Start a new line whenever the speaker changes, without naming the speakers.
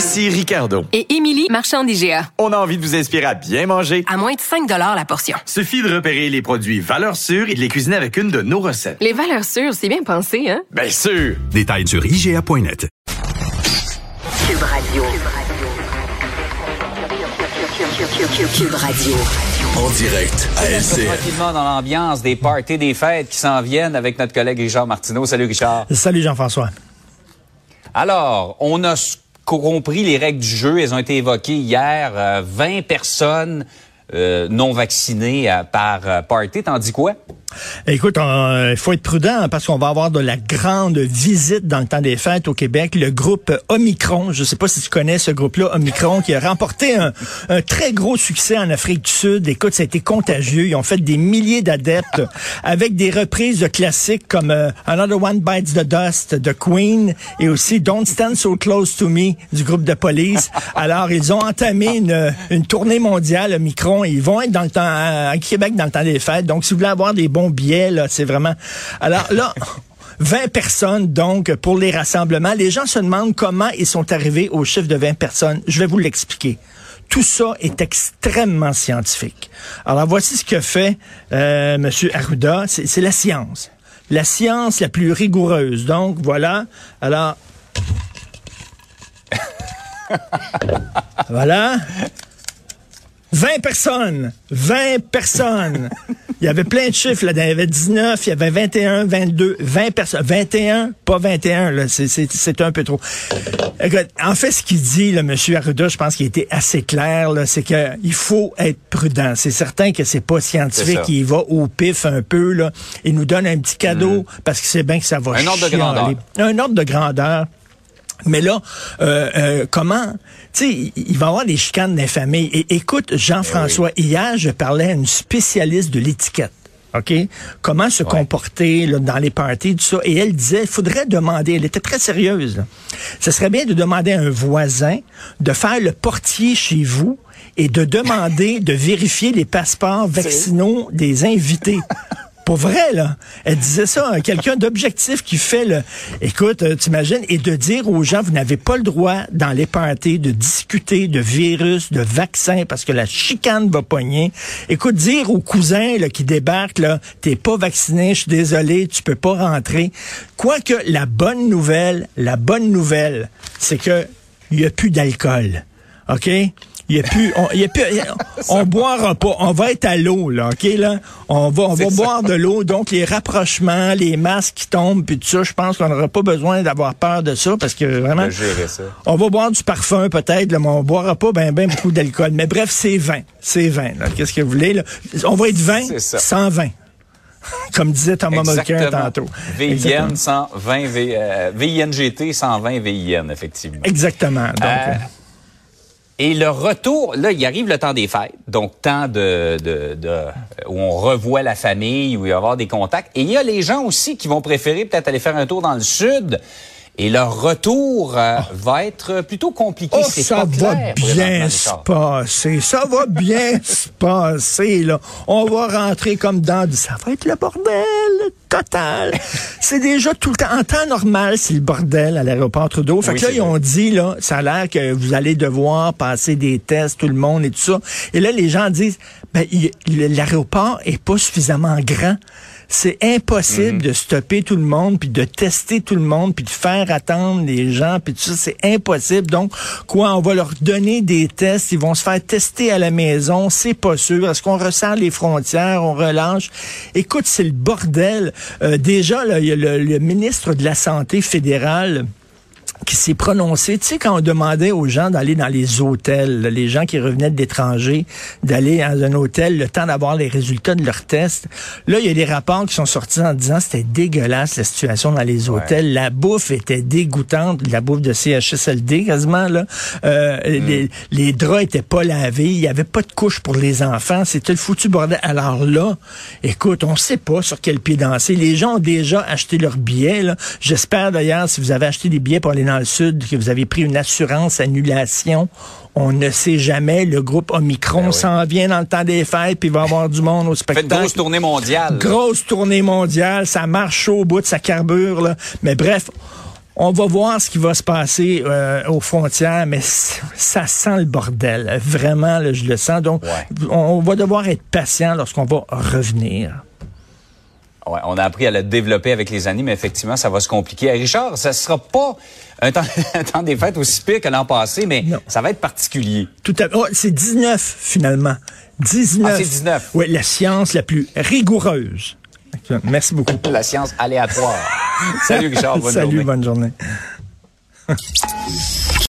Ici Ricardo.
Et Émilie, marchand d'IGA.
On a envie de vous inspirer à bien manger.
À moins de 5 la portion.
Suffit de repérer les produits valeurs sûres et de les cuisiner avec une de nos recettes.
Les valeurs sûres, c'est bien pensé, hein?
Bien sûr!
Détails sur IGA.net.
Cube Radio. Cube Radio.
En direct à LCN.
Tranquillement dans l'ambiance des parties des fêtes qui s'en viennent avec notre collègue Richard Martineau. Salut Richard.
Salut Jean-François.
Alors, on a compris les règles du jeu. Elles ont été évoquées hier. 20 euh, personnes euh, non vaccinées euh, par party. T'en dis quoi?
Écoute, il faut être prudent parce qu'on va avoir de la grande visite dans le temps des fêtes au Québec. Le groupe Omicron, je ne sais pas si tu connais ce groupe-là, Omicron, qui a remporté un, très gros succès en Afrique du Sud. Écoute, ça a été contagieux. Ils ont fait des milliers d'adeptes avec des reprises de classiques comme euh, Another One Bites the Dust de Queen et aussi Don't Stand So Close to Me du groupe de police. Alors, ils ont entamé une, tournée mondiale, Omicron, ils vont être dans le temps, à Québec dans le temps des fêtes. Donc, si vous voulez avoir des bons biais, là, c'est vraiment... Alors là... 20 personnes, donc, pour les rassemblements. Les gens se demandent comment ils sont arrivés au chiffre de 20 personnes. Je vais vous l'expliquer. Tout ça est extrêmement scientifique. Alors, voici ce que fait euh, M. Arruda. C'est la science. La science la plus rigoureuse. Donc, voilà. Alors... voilà. 20 personnes. 20 personnes. Il y avait plein de chiffres là. Il y avait 19, il y avait 21, 22, 20 personnes. 21, pas 21, là. C'est un peu trop. en fait, ce qu'il dit, le monsieur Arruda, je pense qu'il était assez clair, là, c'est qu'il faut être prudent. C'est certain que c'est pas scientifique. Il va au pif un peu, là. Il nous donne un petit cadeau mm. parce qu'il sait bien que ça va
Un ordre de grandeur.
Un ordre de grandeur. Mais là, euh, euh, comment, tu sais, il va y avoir des chicanes d'infamie. Et écoute, Jean-François, eh hier, je parlais à une spécialiste de l'étiquette. OK? Comment se comporter là, dans les parties, tout ça. Et elle disait, il faudrait demander, elle était très sérieuse. Ce serait bien de demander à un voisin de faire le portier chez vous et de demander de vérifier les passeports vaccinaux des invités. Pour vrai, là. Elle disait ça, hein, quelqu'un d'objectif qui fait le... Écoute, euh, t'imagines, et de dire aux gens, vous n'avez pas le droit, dans les de discuter de virus, de vaccins, parce que la chicane va pogner. Écoute, dire aux cousins là, qui débarquent, là, t'es pas vacciné, je suis désolé, tu peux pas rentrer. Quoique, la bonne nouvelle, la bonne nouvelle, c'est que il y a plus d'alcool. OK? Il y a plus, on, y a plus, on boira pas. On va être à l'eau, là, OK, là? On va, on va boire de l'eau. Donc, les rapprochements, les masques qui tombent, puis tout ça, je pense qu'on n'aura pas besoin d'avoir peur de ça parce que vraiment. On va boire du parfum, peut-être, mais on boira pas ben, ben beaucoup d'alcool. Mais bref, c'est 20. C'est 20, Qu'est-ce que vous voulez, là? On va être 20, 120 comme disait Thomas Mulcair tantôt.
VIN 120, v, VINGT 120 VIN, effectivement.
Exactement. Donc, euh,
et le retour, là, il arrive le temps des fêtes, donc temps de, de, de, où on revoit la famille, où il va y avoir des contacts. Et il y a les gens aussi qui vont préférer peut-être aller faire un tour dans le sud. Et leur retour euh, ah. va être plutôt compliqué.
Oh, ça va bien se passer. Ça va bien se passer, là. On va rentrer comme dans du... Ça va être le bordel total. c'est déjà tout le temps. En temps normal, c'est le bordel à l'aéroport Trudeau. Fait que là, ils ont dit, là, ça a l'air que vous allez devoir passer des tests, tout le monde et tout ça. Et là, les gens disent, ben, l'aéroport est pas suffisamment grand. C'est impossible mhm. de stopper tout le monde, puis de tester tout le monde, puis de faire attendre les gens, puis tout ça, c'est impossible. Donc, quoi, on va leur donner des tests, ils vont se faire tester à la maison, c'est pas sûr. Est-ce qu'on resserre les frontières, on relâche? Écoute, c'est le bordel. Euh, déjà, a le ministre de la Santé fédéral qui s'est prononcé. Tu sais, quand on demandait aux gens d'aller dans les hôtels, les gens qui revenaient de l'étranger, d'aller dans un hôtel le temps d'avoir les résultats de leurs tests, là, il y a des rapports qui sont sortis en disant c'était dégueulasse la situation dans les hôtels. La bouffe était dégoûtante, la bouffe de CHSLD quasiment, là. Euh, les, les draps étaient pas lavés, il y avait pas de couche pour les enfants, c'était le foutu bordel. Alors là, écoute, on sait pas sur quel pied danser. Les gens ont déjà acheté leurs billets, là. J'espère d'ailleurs, si vous avez acheté des billets pour aller dans le sud, que vous avez pris une assurance annulation. On ne sait jamais. Le groupe Omicron
Ben oui.
s'en vient dans le temps des fêtes, puis il va y avoir du monde au
Fait une
spectacle.
grosse tournée mondiale.
Grosse tournée mondiale, ça marche au bout de sa carbure. Là. Mais bref, on va voir ce qui va se passer euh, aux frontières, mais ça sent le bordel. Vraiment, là, je le sens. Donc,
Ouais.
on va devoir être patient lorsqu'on va revenir.
Ouais, on a appris à le développer avec les années, mais effectivement, ça va se compliquer. Richard, ça sera pas un temps, un temps des fêtes aussi pire que l'an passé, mais
Non.
ça va être particulier.
Tout à oh, c'est 19 finalement. 19.
Ah, c'est 19.
Oui, la science la plus rigoureuse. Merci beaucoup.
La science aléatoire. Salut Richard, bonne
Salut,
journée.
bonne journée.